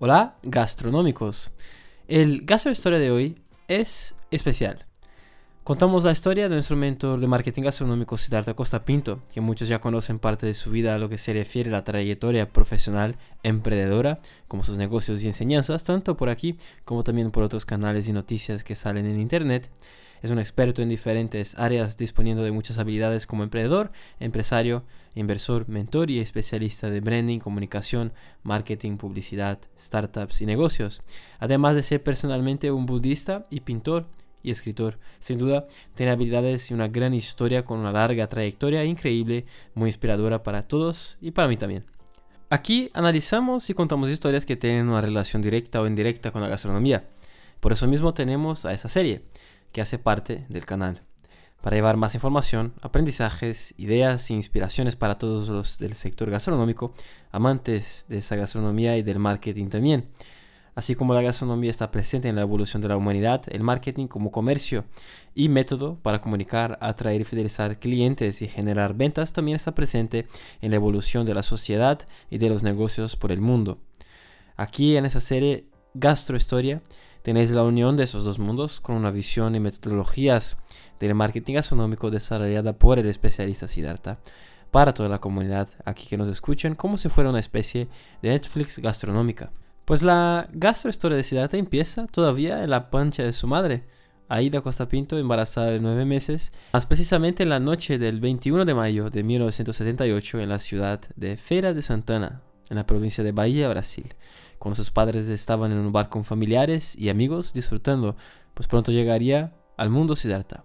Hola, gastronómicos. El Gastro Historia de hoy es especial. Contamos la historia de nuestro mentor de marketing gastronómico Siddhartha Costa Pinto, que muchos ya conocen parte de su vida a lo que se refiere a la trayectoria profesional emprendedora, como sus negocios y enseñanzas, tanto por aquí como también por otros canales y noticias que salen en internet. Es un experto en diferentes áreas, disponiendo de muchas habilidades como emprendedor, empresario, inversor, mentor y especialista de branding, comunicación, marketing, publicidad, startups y negocios. Además de ser personalmente un budista y pintor y escritor. Sin duda, tiene habilidades y una gran historia con una larga trayectoria increíble, muy inspiradora para todos y para mí también. Aquí analizamos y contamos historias que tienen una relación directa o indirecta con la gastronomía. Por eso mismo tenemos a esa serie que hace parte del canal, para llevar más información, aprendizajes, ideas e inspiraciones para todos los del sector gastronómico, amantes de esa gastronomía y del marketing también. Así como la gastronomía está presente en la evolución de la humanidad, el marketing como comercio y método para comunicar, atraer y fidelizar clientes y generar ventas también está presente en la evolución de la sociedad y de los negocios por el mundo. Aquí en esa serie Gastrohistoria Tenéis la unión de esos dos mundos con una visión y metodologías del marketing gastronómico desarrollada por el especialista Siddhartha para toda la comunidad aquí que nos escuchen como si fuera una especie de Netflix gastronómica. Pues la gastrohistoria de Siddhartha empieza todavía en la pancha de su madre, Aida Costa Pinto, embarazada de nueve meses, más precisamente en la noche del 21 de mayo de 1978 en la ciudad de Feira de Santana, en la provincia de Bahía, Brasil. Cuando sus padres estaban en un bar con familiares y amigos disfrutando, pues pronto llegaría al mundo Siddhartha.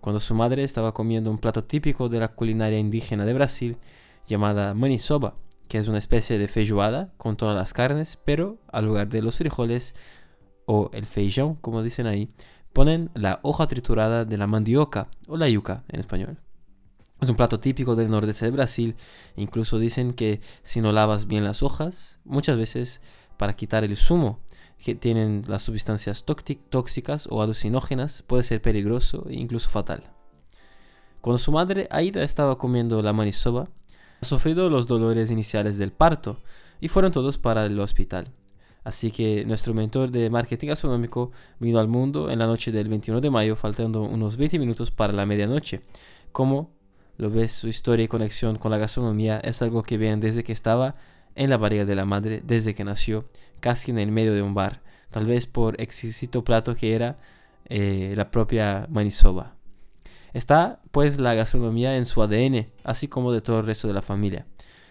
Cuando su madre estaba comiendo un plato típico de la culinaria indígena de Brasil, llamada manisoba, que es una especie de feijoada con todas las carnes, pero al lugar de los frijoles o el feijão, como dicen ahí, ponen la hoja triturada de la mandioca o la yuca en español. Es un plato típico del nordeste de Brasil. Incluso dicen que si no lavas bien las hojas, muchas veces para quitar el zumo que tienen las sustancias tóxicas o alucinógenas puede ser peligroso e incluso fatal. Cuando su madre Aida estaba comiendo la manisoba, ha sufrido los dolores iniciales del parto y fueron todos para el hospital. Así que nuestro mentor de marketing gastronómico vino al mundo en la noche del 21 de mayo, faltando unos 20 minutos para la medianoche. Como lo ves, su historia y conexión con la gastronomía es algo que ven desde que estaba en la barriga de la madre, desde que nació, casi en el medio de un bar, tal vez por exquisito plato que era eh, la propia manisoba. Está pues la gastronomía en su ADN, así como de todo el resto de la familia.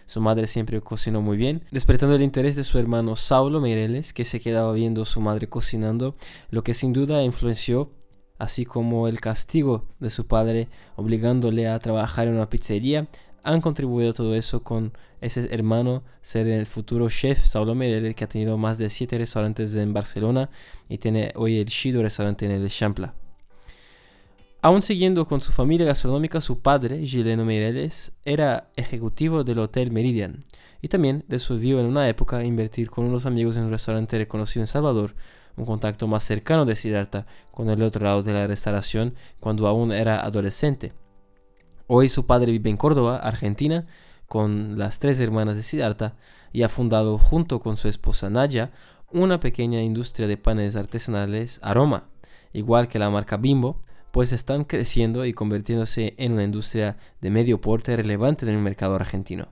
Su madre siempre cocinó muy bien, despertando el interés de su hermano Saulo Meireles, que se quedaba viendo a su madre cocinando, lo que sin duda influenció así como el castigo de su padre obligándole a trabajar en una pizzería, han contribuido todo eso con ese hermano ser el futuro chef Saulo Medel, que ha tenido más de siete restaurantes en Barcelona y tiene hoy el Shido restaurante en el Champla. Aún siguiendo con su familia gastronómica, su padre, Gileno Meireles, era ejecutivo del Hotel Meridian y también resolvió en una época invertir con unos amigos en un restaurante reconocido en Salvador, un contacto más cercano de Siddhartha con el otro lado de la restauración cuando aún era adolescente. Hoy su padre vive en Córdoba, Argentina, con las tres hermanas de Siddhartha y ha fundado junto con su esposa Naya una pequeña industria de panes artesanales Aroma, igual que la marca Bimbo, pues están creciendo y convirtiéndose en una industria de medio porte relevante en el mercado argentino.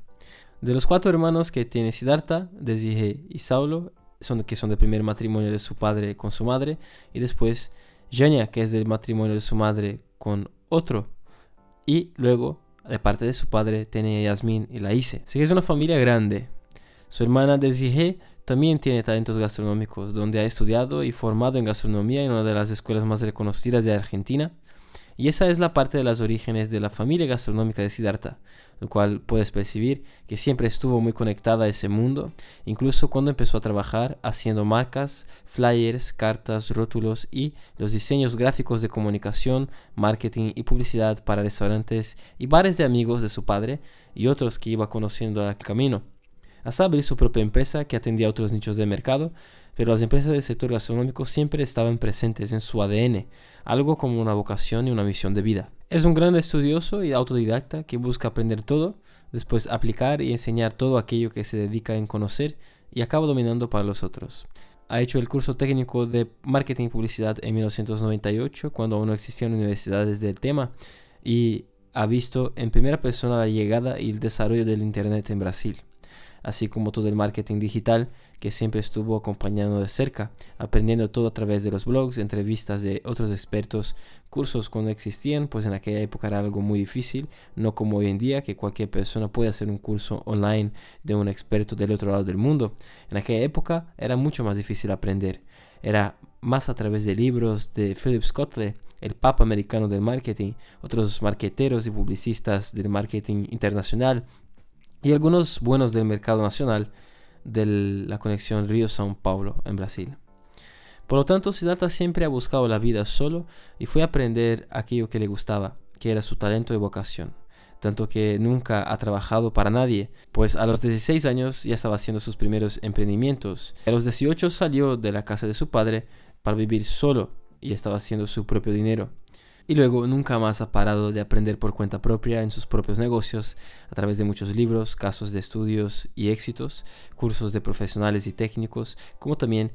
De los cuatro hermanos que tiene Siddhartha, Desige y Saulo, son, que son del primer matrimonio de su padre con su madre, y después Jania, que es del matrimonio de su madre con otro, y luego, de parte de su padre, tiene Yasmin y la Así que es una familia grande. Su hermana Desige también tiene talentos gastronómicos, donde ha estudiado y formado en gastronomía en una de las escuelas más reconocidas de Argentina. Y esa es la parte de los orígenes de la familia gastronómica de Siddhartha, lo cual puedes percibir que siempre estuvo muy conectada a ese mundo, incluso cuando empezó a trabajar haciendo marcas, flyers, cartas, rótulos y los diseños gráficos de comunicación, marketing y publicidad para restaurantes y bares de amigos de su padre y otros que iba conociendo al camino. Hasta abrir su propia empresa que atendía a otros nichos de mercado, pero las empresas del sector gastronómico siempre estaban presentes en su ADN, algo como una vocación y una misión de vida. Es un gran estudioso y autodidacta que busca aprender todo, después aplicar y enseñar todo aquello que se dedica en conocer y acaba dominando para los otros. Ha hecho el curso técnico de marketing y publicidad en 1998, cuando aún no existían universidades del tema, y ha visto en primera persona la llegada y el desarrollo del Internet en Brasil así como todo el marketing digital que siempre estuvo acompañando de cerca, aprendiendo todo a través de los blogs, entrevistas de otros expertos, cursos cuando existían, pues en aquella época era algo muy difícil, no como hoy en día que cualquier persona puede hacer un curso online de un experto del otro lado del mundo. En aquella época era mucho más difícil aprender. Era más a través de libros de Philip Kotler, el papa americano del marketing, otros marqueteros y publicistas del marketing internacional, y algunos buenos del mercado nacional de la conexión Río-São Paulo en Brasil. Por lo tanto, Siddhartha siempre ha buscado la vida solo y fue a aprender aquello que le gustaba, que era su talento y vocación. Tanto que nunca ha trabajado para nadie, pues a los 16 años ya estaba haciendo sus primeros emprendimientos. A los 18 salió de la casa de su padre para vivir solo y estaba haciendo su propio dinero y luego nunca más ha parado de aprender por cuenta propia en sus propios negocios a través de muchos libros, casos de estudios y éxitos, cursos de profesionales y técnicos, como también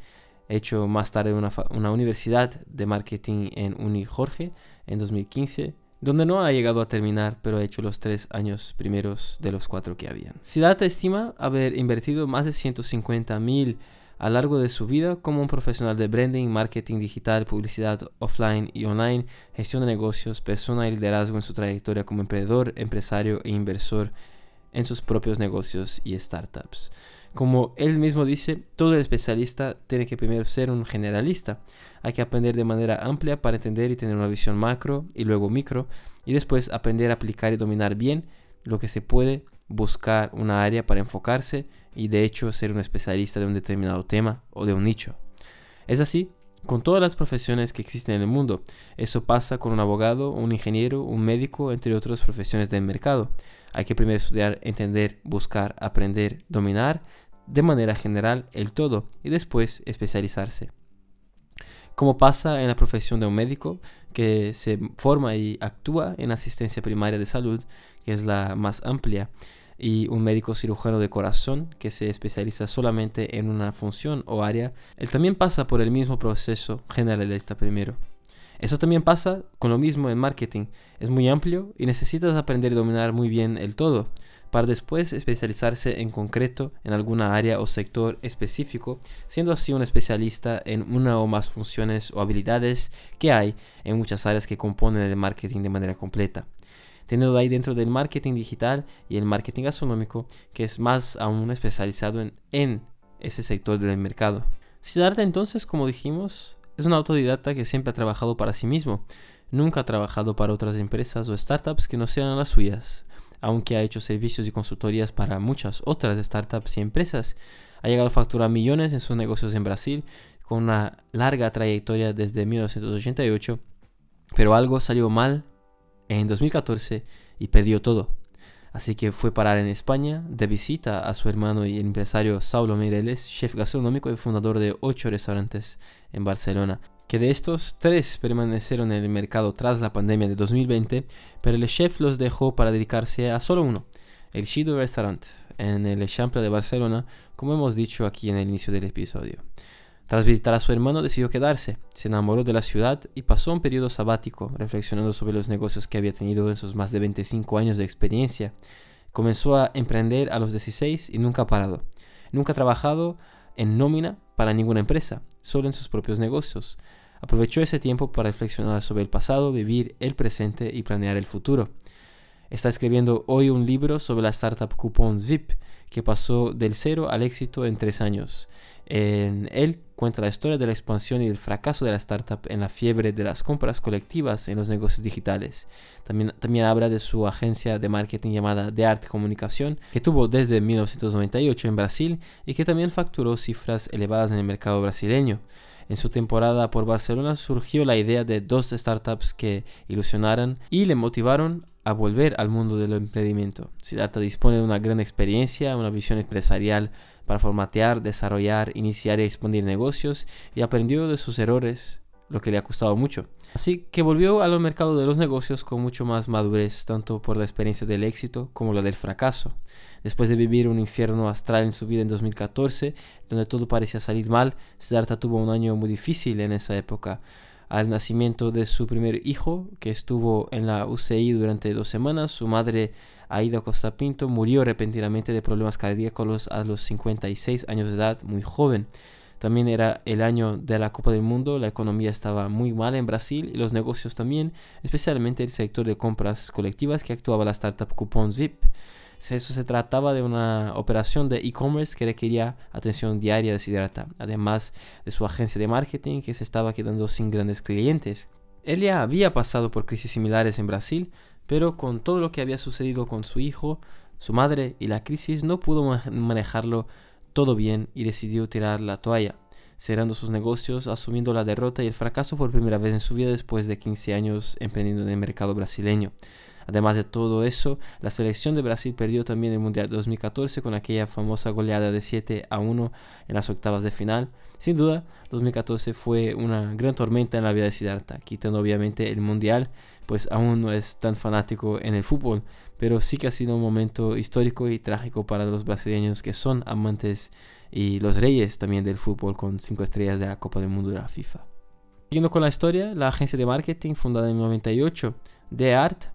he hecho más tarde una, una universidad de marketing en Uni Jorge en 2015 donde no ha llegado a terminar, pero ha hecho los tres años primeros de los cuatro que habían. Siddhartha estima haber invertido más de 150 mil a lo largo de su vida como un profesional de branding, marketing digital, publicidad offline y online, gestión de negocios, persona y liderazgo en su trayectoria como emprendedor, empresario e inversor en sus propios negocios y startups. Como él mismo dice, todo el especialista tiene que primero ser un generalista. Hay que aprender de manera amplia para entender y tener una visión macro y luego micro, y después aprender a aplicar y dominar bien lo que se puede buscar una área para enfocarse y de hecho ser un especialista de un determinado tema o de un nicho. Es así con todas las profesiones que existen en el mundo. Eso pasa con un abogado, un ingeniero, un médico, entre otras profesiones del mercado. Hay que primero estudiar, entender, buscar, aprender, dominar de manera general el todo y después especializarse. Como pasa en la profesión de un médico que se forma y actúa en asistencia primaria de salud, que es la más amplia, y un médico cirujano de corazón que se especializa solamente en una función o área, él también pasa por el mismo proceso generalista primero. Eso también pasa con lo mismo en marketing. Es muy amplio y necesitas aprender y dominar muy bien el todo para después especializarse en concreto en alguna área o sector específico, siendo así un especialista en una o más funciones o habilidades que hay en muchas áreas que componen el marketing de manera completa teniendo ahí dentro del marketing digital y el marketing gastronómico, que es más aún especializado en, ese sector del mercado. Siddhartha entonces, como dijimos, es un autodidacta que siempre ha trabajado para sí mismo. Nunca ha trabajado para otras empresas o startups que no sean las suyas. Aunque ha hecho servicios y consultorías para muchas otras startups y empresas, ha llegado a facturar millones en sus negocios en Brasil con una larga trayectoria desde 1988, pero algo salió mal en 2014 y perdió todo. Así que fue parar en España de visita a su hermano y empresario Saulo Mireles, chef gastronómico y fundador de ocho restaurantes en Barcelona. Que de estos, tres permanecieron en el mercado tras la pandemia de 2020, pero el chef los dejó para dedicarse a solo uno, el Shido Restaurant, en el Eixample de Barcelona, como hemos dicho aquí en el inicio del episodio. Tras visitar a su hermano decidió quedarse, se enamoró de la ciudad y pasó un periodo sabático reflexionando sobre los negocios que había tenido en sus más de 25 años de experiencia. Comenzó a emprender a los 16 y nunca ha parado. Nunca ha trabajado en nómina para ninguna empresa, solo en sus propios negocios. Aprovechó ese tiempo para reflexionar sobre el pasado, vivir el presente y planear el futuro. Está escribiendo hoy un libro sobre la startup Coupons VIP, que pasó del cero al éxito en tres años. En él cuenta la historia de la expansión y el fracaso de la startup en la fiebre de las compras colectivas en los negocios digitales. También, habla de su agencia de marketing llamada The Art Comunicación, que tuvo desde 1998 en Brasil y que también facturó cifras elevadas en el mercado brasileño. En su temporada por Barcelona surgió la idea de dos startups que ilusionaron y le motivaron a volver al mundo del emprendimiento. Siddhartha dispone de una gran experiencia, una visión empresarial para formatear, desarrollar, iniciar y expandir negocios y aprendió de sus errores lo que le ha costado mucho. Así que volvió a los mercados de los negocios con mucho más madurez, tanto por la experiencia del éxito como la del fracaso. Después de vivir un infierno astral en su vida en 2014, donde todo parecía salir mal, Siddhartha tuvo un año muy difícil en esa época. Al nacimiento de su primer hijo, que estuvo en la UCI durante dos semanas, su madre Aida Costa Pinto murió repentinamente de problemas cardíacos a los 56 años de edad, muy joven. También era el año de la Copa del Mundo, la economía estaba muy mal en Brasil y los negocios también, especialmente el sector de compras colectivas que actuaba la startup Coupons VIP. Eso se trataba de una operación de e-commerce que requería atención diaria de además de su agencia de marketing que se estaba quedando sin grandes clientes. Él había pasado por crisis similares en Brasil, pero con todo lo que había sucedido con su hijo, su madre y la crisis no pudo manejarlo todo bien y decidió tirar la toalla, cerrando sus negocios, asumiendo la derrota y el fracaso por primera vez en su vida después de 15 años emprendiendo en el mercado brasileño. Además de todo eso, la selección de Brasil perdió también el Mundial 2014 con aquella famosa goleada de 7 a 1 en las octavas de final. Sin duda, 2014 fue una gran tormenta en la vida de Siddhartha, quitando obviamente el Mundial, pues aún no es tan fanático en el fútbol, pero sí que ha sido un momento histórico y trágico para los brasileños que son amantes y los reyes también del fútbol con 5 estrellas de la Copa del Mundo de la FIFA. Siguiendo con la historia, la agencia de marketing fundada en 98, The Art,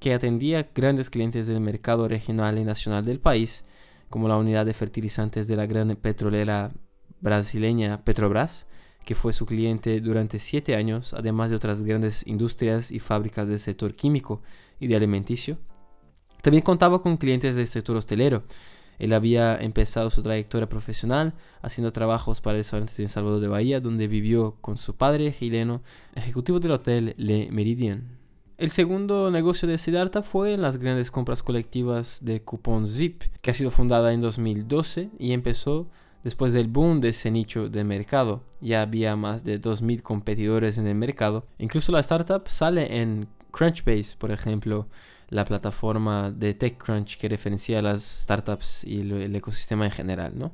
que atendía grandes clientes del mercado regional y nacional del país, como la unidad de fertilizantes de la gran petrolera brasileña Petrobras, que fue su cliente durante siete años, además de otras grandes industrias y fábricas del sector químico y de alimenticio. También contaba con clientes del sector hostelero. Él había empezado su trayectoria profesional haciendo trabajos para restaurantes en Salvador de Bahía, donde vivió con su padre chileno, ejecutivo del hotel Le Meridian. El segundo negocio de Siddhartha fue en las grandes compras colectivas de Coupons Zip, que ha sido fundada en 2012 y empezó después del boom de ese nicho de mercado. Ya había más de 2.000 competidores en el mercado. Incluso la startup sale en Crunchbase, por ejemplo, la plataforma de TechCrunch que referencia a las startups y el ecosistema en general, ¿no?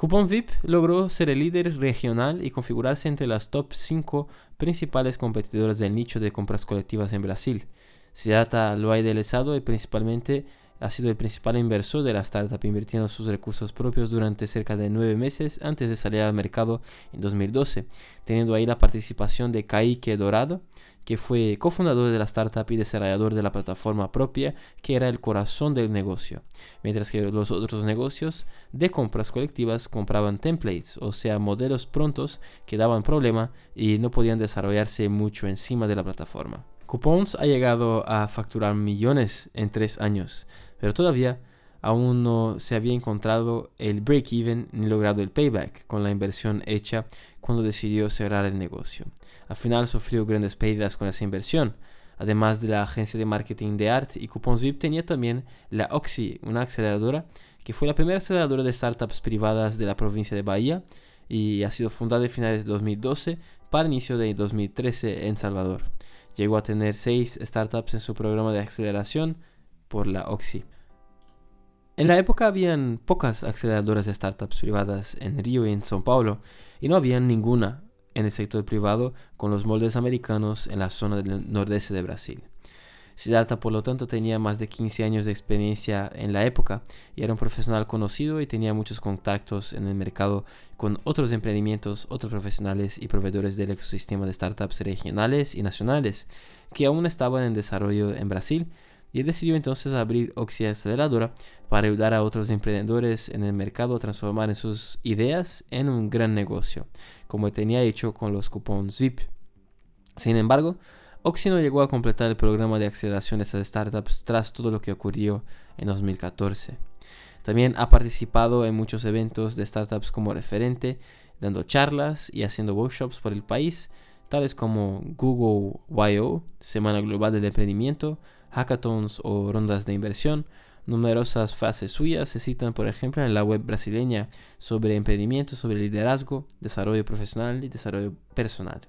Coupon VIP logró ser el líder regional y configurarse entre las top 5 principales competidoras del nicho de compras colectivas en Brasil. Siddhartha lo ha idealizado y principalmente ha sido el principal inversor de la startup invirtiendo sus recursos propios durante cerca de nueve meses antes de salir al mercado en 2012, teniendo ahí la participación de Kaique Dorado, que fue cofundador de la startup y desarrollador de la plataforma propia, que era el corazón del negocio, mientras que los otros negocios de compras colectivas compraban templates, o sea, modelos prontos que daban problema y no podían desarrollarse mucho encima de la plataforma. Coupons ha llegado a facturar millones en tres años, pero todavía aún no se había encontrado el break-even ni logrado el payback con la inversión hecha cuando decidió cerrar el negocio. Al final sufrió grandes pérdidas con esa inversión. Además de la agencia de marketing de Art y Coupons VIP, tenía también la Oxy, una aceleradora que fue la primera aceleradora de startups privadas de la provincia de Bahía y ha sido fundada en finales de 2012 para inicio de 2013 en Salvador. Llegó a tener seis startups en su programa de aceleración por la Oxy. En la época habían pocas aceleradoras de startups privadas en Río y en São Paulo, y no había ninguna en el sector privado con los moldes americanos en la zona del nordeste de Brasil. Siddhartha, por lo tanto, tenía más de 15 años de experiencia en la época y era un profesional conocido y tenía muchos contactos en el mercado con otros emprendimientos, otros profesionales y proveedores del ecosistema de startups regionales y nacionales que aún estaban en desarrollo en Brasil y decidió entonces abrir Oxy Aceleradora para ayudar a otros emprendedores en el mercado a transformar sus ideas en un gran negocio, como tenía hecho con los cupones VIP. Sin embargo, Oxy no llegó a completar el programa de aceleración de estas startups tras todo lo que ocurrió en 2014. También ha participado en muchos eventos de startups como referente, dando charlas y haciendo workshops por el país, tales como Google YO, Semana Global del Emprendimiento, hackathons o rondas de inversión. Numerosas frases suyas se citan, por ejemplo, en la web brasileña sobre emprendimiento, sobre liderazgo, desarrollo profesional y desarrollo personal.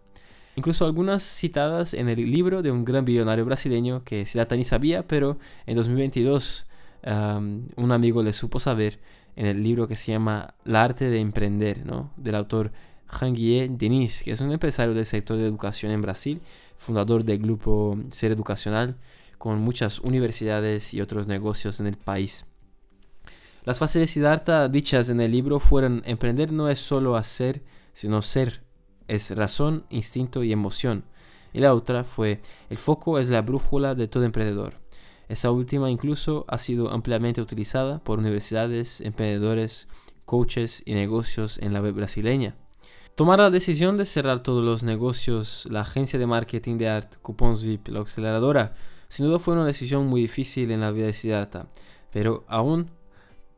Incluso algunas citadas en el libro de un gran billonario brasileño que Siddhartha ni sabía, pero en 2022 un amigo le supo saber en el libro que se llama La arte de emprender, ¿no? del autor Janguier Denis, que es un empresario del sector de educación en Brasil, fundador del grupo Ser Educacional, con muchas universidades y otros negocios en el país. Las fases de Siddhartha dichas en el libro fueron emprender no es solo hacer, sino ser, es razón, instinto y emoción. Y la otra fue el foco es la brújula de todo emprendedor. Esa última incluso ha sido ampliamente utilizada por universidades, emprendedores, coaches y negocios en la web brasileña. Tomar la decisión de cerrar todos los negocios, la agencia de marketing de art, Coupons VIP, la aceleradora, sin duda fue una decisión muy difícil en la vida de Siddhartha, pero aún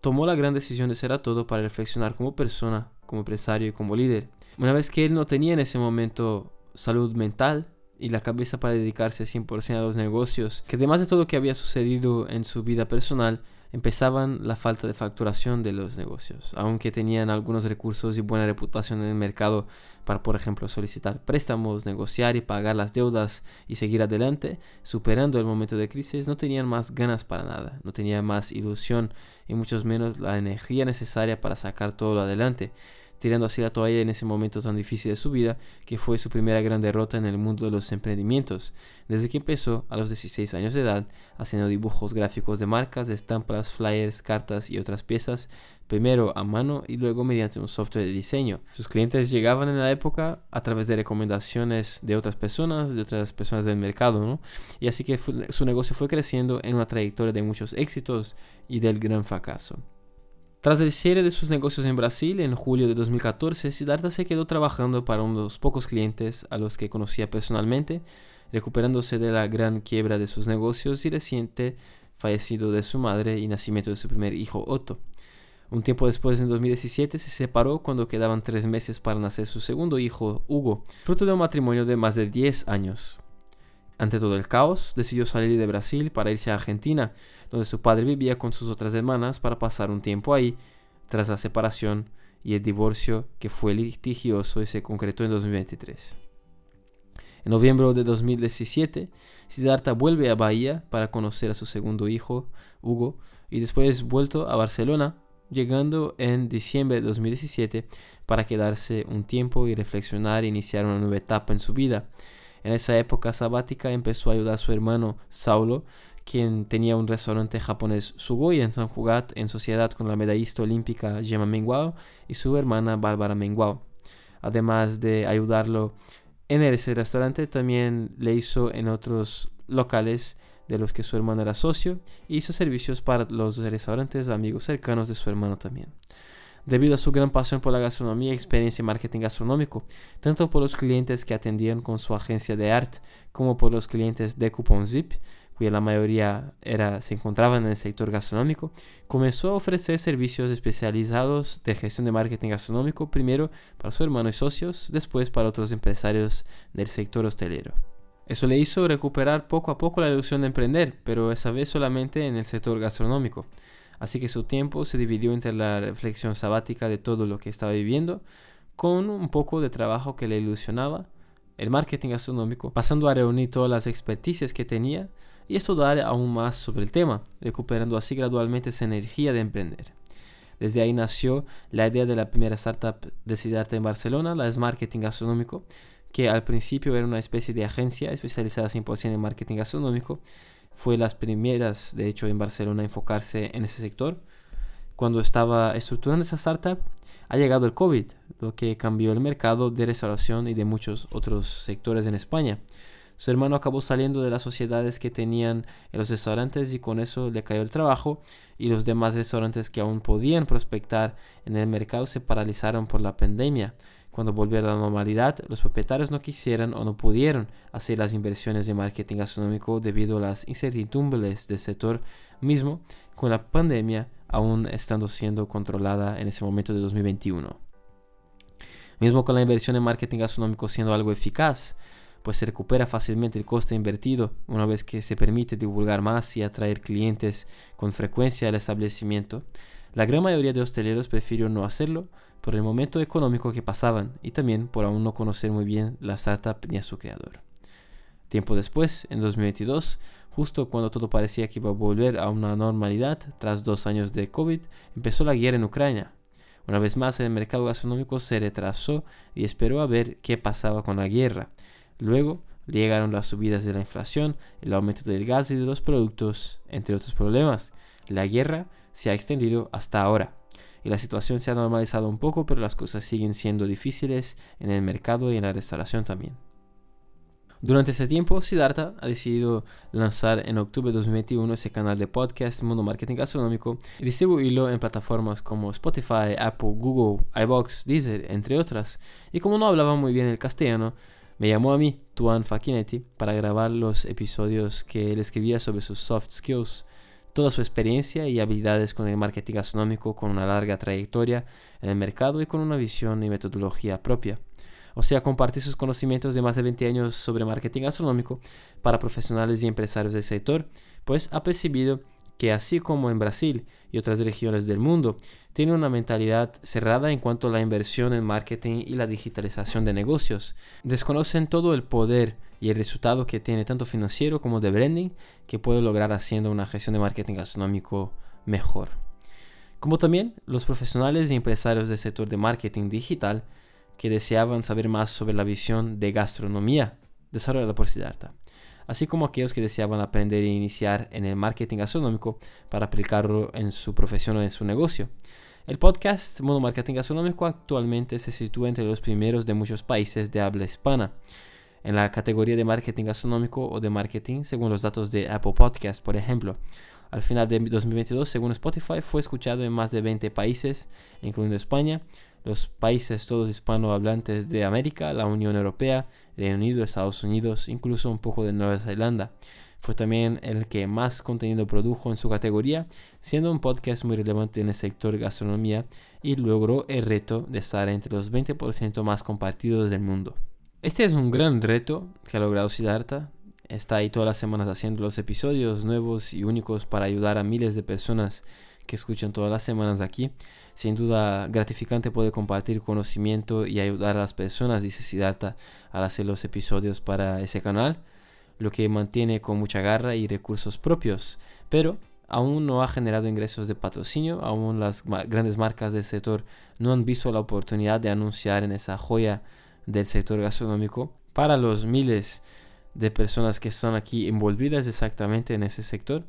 tomó la gran decisión de cerrar todo para reflexionar como persona, como empresario y como líder. Una vez que él no tenía en ese momento salud mental y la cabeza para dedicarse 100% a los negocios, que además de todo lo que había sucedido en su vida personal, empezaban la falta de facturación de los negocios, aunque tenían algunos recursos y buena reputación en el mercado para, por ejemplo, solicitar préstamos, negociar y pagar las deudas y seguir adelante, superando el momento de crisis, no tenían más ganas para nada, no tenían más ilusión y mucho menos la energía necesaria para sacar todo adelante tirando así la toalla en ese momento tan difícil de su vida, que fue su primera gran derrota en el mundo de los emprendimientos, desde que empezó a los 16 años de edad haciendo dibujos gráficos de marcas, estampas, flyers, cartas y otras piezas, primero a mano y luego mediante un software de diseño. Sus clientes llegaban en la época a través de recomendaciones de otras personas, de otras personas del mercado. Y así que su negocio fue creciendo en una trayectoria de muchos éxitos y del gran fracaso. Tras el cierre de sus negocios en Brasil en julio de 2014, Siddhartha se quedó trabajando para uno de los pocos clientes a los que conocía personalmente, recuperándose de la gran quiebra de sus negocios y reciente fallecido de su madre y nacimiento de su primer hijo Otto. Un tiempo después, en 2017, se separó cuando quedaban tres meses para nacer su segundo hijo, Hugo, fruto de un matrimonio de más de 10 años. Ante todo el caos, decidió salir de Brasil para irse a Argentina, donde su padre vivía con sus otras hermanas para pasar un tiempo ahí, tras la separación y el divorcio que fue litigioso y se concretó en 2023. En noviembre de 2017, Siddhartha vuelve a Bahía para conocer a su segundo hijo, Hugo, y después vuelto a Barcelona, llegando en diciembre de 2017 para quedarse un tiempo y reflexionar e iniciar una nueva etapa en su vida. En esa época sabática empezó a ayudar a su hermano Saulo, quien tenía un restaurante japonés Sugoi en San Jugat en sociedad con la medallista olímpica Gemma Menguao y su hermana Bárbara Menguao. Además de ayudarlo en ese restaurante, también le hizo en otros locales de los que su hermano era socio y hizo servicios para los restaurantes amigos cercanos de su hermano también debido a su gran pasión por la gastronomía y experiencia en marketing gastronómico, tanto por los clientes que atendían con su agencia de arte como por los clientes de Coupons VIP, cuya la mayoría era, se encontraban en el sector gastronómico, comenzó a ofrecer servicios especializados de gestión de marketing gastronómico, primero para su hermano y socios, después para otros empresarios del sector hostelero. Eso le hizo recuperar poco a poco la ilusión de emprender, pero esa vez solamente en el sector gastronómico. Así que su tiempo se dividió entre la reflexión sabática de todo lo que estaba viviendo, con un poco de trabajo que le ilusionaba, el marketing gastronómico, pasando a reunir todas las experticias que tenía y estudiar aún más sobre el tema, recuperando así gradualmente esa energía de emprender. Desde ahí nació la idea de la primera startup de Siddhartha en Barcelona, la es Marketing Gastronómico, que al principio era una especie de agencia especializada 100% en marketing gastronómico, fue las primeras, de hecho, en Barcelona a enfocarse en ese sector. Cuando estaba estructurando esa startup, ha llegado el COVID, lo que cambió el mercado de restauración y de muchos otros sectores en España. Su hermano acabó saliendo de las sociedades que tenían en los restaurantes y con eso le cayó el trabajo y los demás restaurantes que aún podían prospectar en el mercado se paralizaron por la pandemia. Cuando volvió a la normalidad, los propietarios no quisieron o no pudieron hacer las inversiones de marketing gastronómico debido a las incertidumbres del sector mismo, con la pandemia aún estando siendo controlada en ese momento de 2021. Mismo con la inversión en marketing gastronómico siendo algo eficaz, pues se recupera fácilmente el coste invertido una vez que se permite divulgar más y atraer clientes con frecuencia al establecimiento. La gran mayoría de hosteleros prefirió no hacerlo por el momento económico que pasaban y también por aún no conocer muy bien la startup ni a su creador. Tiempo después, en 2022, justo cuando todo parecía que iba a volver a una normalidad, tras dos años de COVID, empezó la guerra en Ucrania. Una vez más, el mercado gastronómico se retrasó y esperó a ver qué pasaba con la guerra. Luego llegaron las subidas de la inflación, el aumento del gas y de los productos, entre otros problemas. La guerra se ha extendido hasta ahora y la situación se ha normalizado un poco, pero las cosas siguen siendo difíciles en el mercado y en la restauración también. Durante ese tiempo, Siddhartha ha decidido lanzar en octubre de 2021 ese canal de podcast Mundo Marketing Gastronómico y distribuirlo en plataformas como Spotify, Apple, Google, iBox, Deezer, entre otras. Y como no hablaba muy bien el castellano, me llamó a mí, Tuan Facchinetti, para grabar los episodios que él escribía sobre sus soft skills, toda su experiencia y habilidades con el marketing gastronómico con una larga trayectoria en el mercado y con una visión y metodología propia. O sea, compartir sus conocimientos de más de 20 años sobre marketing gastronómico para profesionales y empresarios del sector, pues ha percibido que así como en Brasil y otras regiones del mundo, tiene una mentalidad cerrada en cuanto a la inversión en marketing y la digitalización de negocios. Desconocen todo el poder y el resultado que tiene tanto financiero como de branding que puede lograr haciendo una gestión de marketing gastronómico mejor. Como también los profesionales y empresarios del sector de marketing digital que deseaban saber más sobre la visión de gastronomía desarrollada por Siddhartha, así como aquellos que deseaban aprender e iniciar en el marketing gastronómico para aplicarlo en su profesión o en su negocio. El podcast Mundo Marketing Gastronómico actualmente se sitúa entre los primeros de muchos países de habla hispana en la categoría de marketing gastronómico o de marketing, según los datos de Apple Podcast, por ejemplo. Al final de 2022, según Spotify, fue escuchado en más de 20 países, incluyendo España, los países todos hispanohablantes de América, la Unión Europea, Reino Unido, Estados Unidos, incluso un poco de Nueva Zelanda. Fue también el que más contenido produjo en su categoría, siendo un podcast muy relevante en el sector gastronomía y logró el reto de estar entre los 20% más compartidos del mundo. Este es un gran reto que ha logrado Siddhartha. Está ahí todas las semanas haciendo los episodios nuevos y únicos para ayudar a miles de personas que escuchan todas las semanas aquí. Sin duda gratificante poder compartir conocimiento y ayudar a las personas, dice Siddhartha, al hacer los episodios para ese canal, lo que mantiene con mucha garra y recursos propios, pero aún no ha generado ingresos de patrocinio, aún las grandes marcas del sector no han visto la oportunidad de anunciar en esa joya del sector gastronómico para los miles de personas que están aquí envolvidas exactamente en ese sector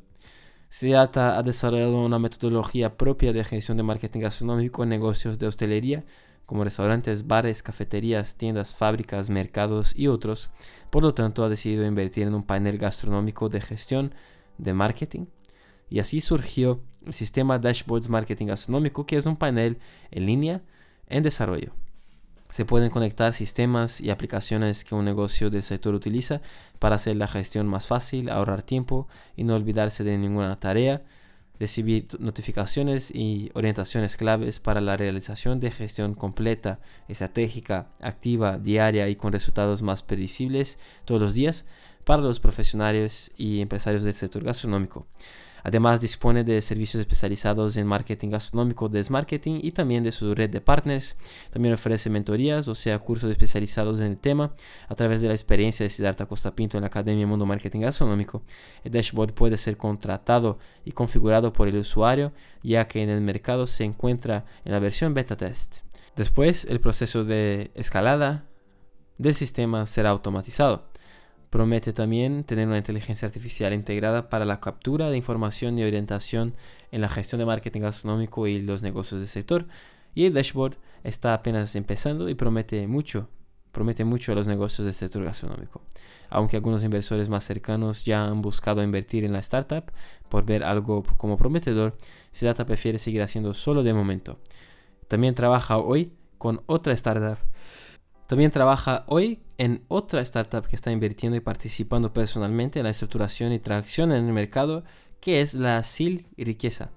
Seata ha desarrollado una metodología propia de gestión de marketing gastronómico en negocios de hostelería, como restaurantes, bares, cafeterías, tiendas, fábricas, mercados y otros. Por lo tanto, ha decidido invertir en un panel gastronómico de gestión de marketing. Y así surgió el sistema Dashboards Marketing Gastronómico, que es un panel en línea en desarrollo. Se pueden conectar sistemas y aplicaciones que un negocio del sector utiliza para hacer la gestión más fácil, ahorrar tiempo y no olvidarse de ninguna tarea, recibir notificaciones y orientaciones claves para la realización de gestión completa, estratégica, activa, diaria y con resultados más predecibles todos los días para los profesionales y empresarios del sector gastronómico. Además dispone de servicios especializados en marketing gastronómico, desmarketing y también de su red de partners. También ofrece mentorías, o sea, cursos especializados en el tema a través de la experiencia de Siddhartha Costa Pinto en la Academia Mundo Marketing Gastronómico. El dashboard puede ser contratado y configurado por el usuario, ya que en el mercado se encuentra en la versión beta test. Después, el proceso de escalada del sistema será automatizado. Promete también tener una inteligencia artificial integrada para la captura de información y orientación en la gestión de marketing gastronómico y los negocios del sector. Y el dashboard está apenas empezando y promete mucho, promete mucho a los negocios del sector gastronómico. Aunque algunos inversores más cercanos ya han buscado invertir en la startup por ver algo como prometedor, Siddhartha prefiere seguir haciendo solo de momento. También trabaja hoy con otra startup también trabaja hoy en otra startup que está invirtiendo y participando personalmente en la estructuración y tracción en el mercado, que es la SIL Riqueza,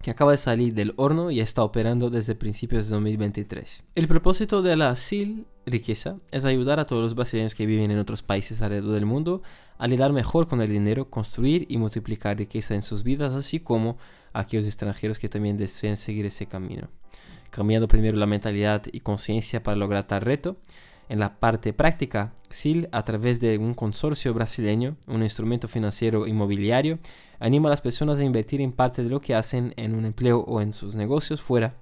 que acaba de salir del horno y está operando desde principios de 2023. El propósito de la SIL Riqueza es ayudar a todos los brasileños que viven en otros países alrededor del mundo a lidiar mejor con el dinero, construir y multiplicar riqueza en sus vidas, así como a aquellos extranjeros que también deseen seguir ese camino cambiando primero la mentalidad y conciencia para lograr tal reto. En la parte práctica, SIL, a través de un consorcio brasileño, un instrumento financiero inmobiliario, anima a las personas a invertir en parte de lo que hacen en un empleo o en sus negocios fuera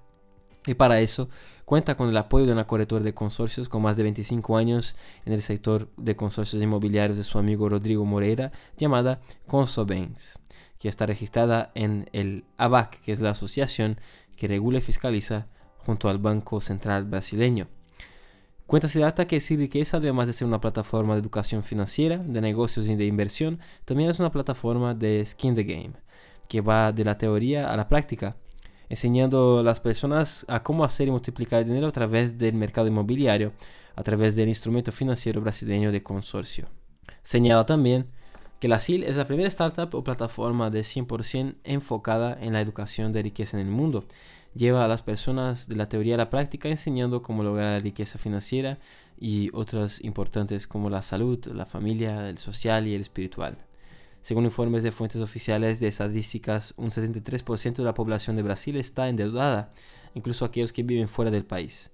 Y para eso cuenta con el apoyo de una corredora de consorcios con más de 25 años en el sector de consorcios inmobiliarios de su amigo Rodrigo Moreira, llamada Consobens, que está registrada en el ABAC, que es la asociación que regula y fiscaliza junto al Banco Central brasileño. Cuenta se data que si Riqueza, además de ser una plataforma de educación financiera, de negocios y de inversión, también es una plataforma de skin the game, que va de la teoría a la práctica enseñando a las personas a cómo hacer y multiplicar dinero a través del mercado inmobiliario, a través del instrumento financiero brasileño de consorcio. Señala también que la SIL es la primera startup o plataforma de 100% enfocada en la educación de riqueza en el mundo. Lleva a las personas de la teoría a la práctica enseñando cómo lograr la riqueza financiera y otras importantes como la salud, la familia, el social y el espiritual. Según informes de fuentes oficiales de estadísticas, un 73% de la población de Brasil está endeudada, incluso aquellos que viven fuera del país.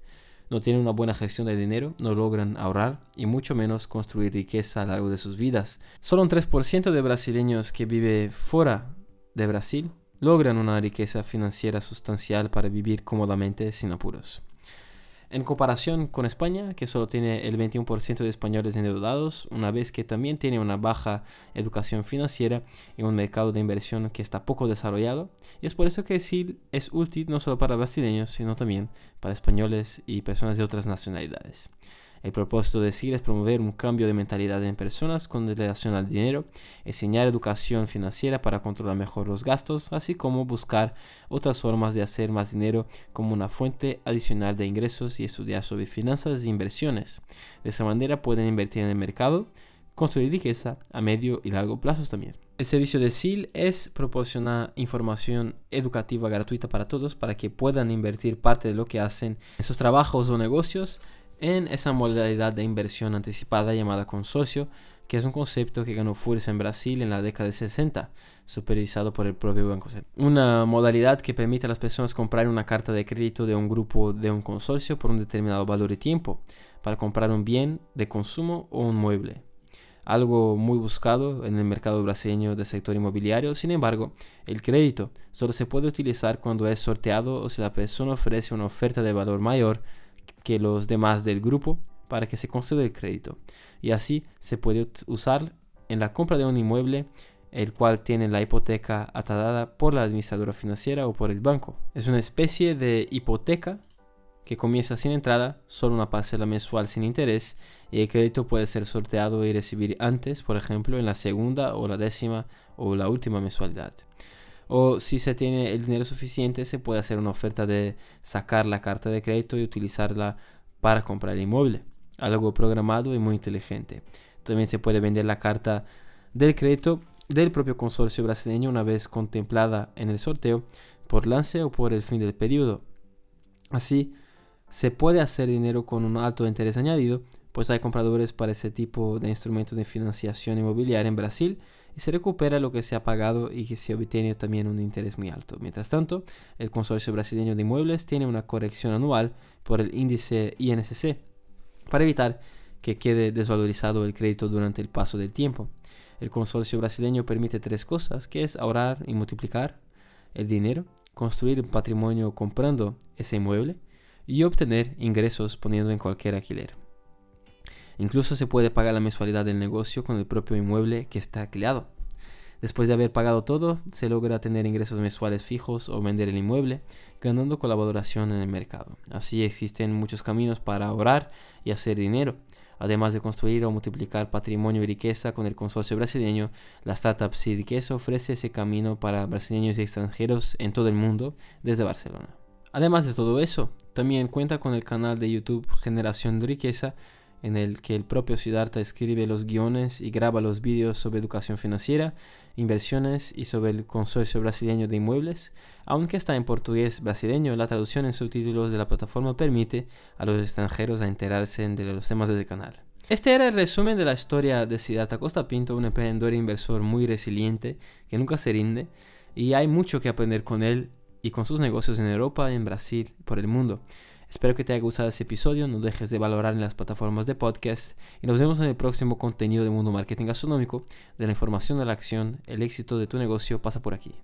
No tienen una buena gestión de dinero, no logran ahorrar y mucho menos construir riqueza a lo largo de sus vidas. Solo un 3% de brasileños que vive fuera de Brasil logran una riqueza financiera sustancial para vivir cómodamente sin apuros. En comparación con España, que solo tiene el 21% de españoles endeudados, una vez que también tiene una baja educación financiera y un mercado de inversión que está poco desarrollado, y es por eso que SIL es útil no solo para brasileños, sino también para españoles y personas de otras nacionalidades. El propósito de SIL es promover un cambio de mentalidad en personas con relación al dinero, enseñar educación financiera para controlar mejor los gastos, así como buscar otras formas de hacer más dinero como una fuente adicional de ingresos y estudiar sobre finanzas e inversiones. De esa manera pueden invertir en el mercado, construir riqueza a medio y largo plazos también. El servicio de SIL es proporcionar información educativa gratuita para todos para que puedan invertir parte de lo que hacen en sus trabajos o negocios en esa modalidad de inversión anticipada llamada consorcio, que es un concepto que ganó fuerza en Brasil en la década de 60, supervisado por el propio Banco Central. Una modalidad que permite a las personas comprar una carta de crédito de un grupo de un consorcio por un determinado valor de tiempo, para comprar un bien de consumo o un mueble. Algo muy buscado en el mercado brasileño del sector inmobiliario, sin embargo, el crédito solo se puede utilizar cuando es sorteado o si la persona ofrece una oferta de valor mayor que los demás del grupo para que se conceda el crédito. Y así se puede usar en la compra de un inmueble el cual tiene la hipoteca atada por la administradora financiera o por el banco. Es una especie de hipoteca que comienza sin entrada, solo una parcela mensual sin interés y el crédito puede ser sorteado y recibir antes, por ejemplo, en la segunda o la décima o la última mensualidad. O si se tiene el dinero suficiente, se puede hacer una oferta de sacar la carta de crédito y utilizarla para comprar el inmueble. Algo programado y muy inteligente. También se puede vender la carta del crédito del propio consorcio brasileño una vez contemplada en el sorteo por lance o por el fin del periodo. Así, se puede hacer dinero con un alto interés añadido, pues hay compradores para ese tipo de instrumentos de financiación inmobiliaria en Brasil se recupera lo que se ha pagado y que se obtiene también un interés muy alto. Mientras tanto, el Consorcio Brasileño de Inmuebles tiene una corrección anual por el índice INCC para evitar que quede desvalorizado el crédito durante el paso del tiempo. El consorcio brasileño permite tres cosas, que es ahorrar y multiplicar el dinero, construir un patrimonio comprando ese inmueble y obtener ingresos poniendo en cualquier alquiler. Incluso se puede pagar la mensualidad del negocio con el propio inmueble que está alquilado. Después de haber pagado todo, se logra tener ingresos mensuales fijos o vender el inmueble, ganando colaboración en el mercado. Así existen muchos caminos para ahorrar y hacer dinero. Además de construir o multiplicar patrimonio y riqueza con el consorcio brasileño, la startup Si Riqueza ofrece ese camino para brasileños y extranjeros en todo el mundo desde Barcelona. Además de todo eso, también cuenta con el canal de YouTube Generación de Riqueza, en el que el propio Siddhartha escribe los guiones y graba los vídeos sobre educación financiera, inversiones y sobre el consorcio brasileño de inmuebles. Aunque está en portugués brasileño, la traducción en subtítulos de la plataforma permite a los extranjeros a enterarse de los temas del canal. Este era el resumen de la historia de Siddhartha Costa Pinto, un emprendedor e inversor muy resiliente que nunca se rinde y hay mucho que aprender con él y con sus negocios en Europa, en Brasil, por el mundo. Espero que te haya gustado este episodio, no dejes de valorar en las plataformas de podcast y nos vemos en el próximo contenido de Mundo Marketing Gastronómico, de la información a la acción, el éxito de tu negocio pasa por aquí.